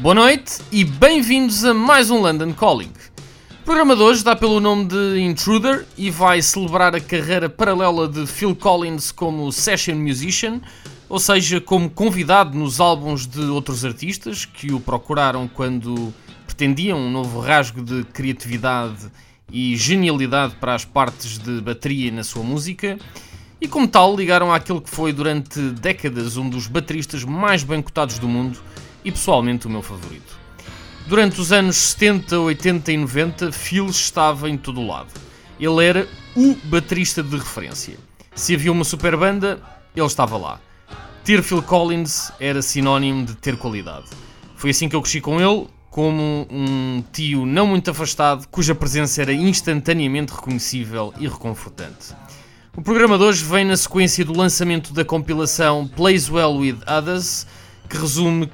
Boa noite e bem-vindos a mais um London Calling. O programa de hoje dá pelo nome de Intruder e vai celebrar a carreira paralela de Phil Collins como session musician, ou seja, como convidado nos álbuns de outros artistas que o procuraram quando pretendiam um novo rasgo de criatividade e genialidade para as partes de bateria na sua música. E como tal, ligaram àquele que foi durante décadas um dos bateristas mais bem cotados do mundo e pessoalmente o meu favorito. Durante os anos 70, 80 e 90, Phil estava em todo o lado. Ele era o baterista de referência. Se havia uma super banda, ele estava lá. Ter Phil Collins era sinónimo de ter qualidade. Foi assim que eu cresci com ele, como um tio não muito afastado, cuja presença era instantaneamente reconhecível e reconfortante. O programa de hoje vem na sequência do lançamento da compilação Plays Well With Others, que resume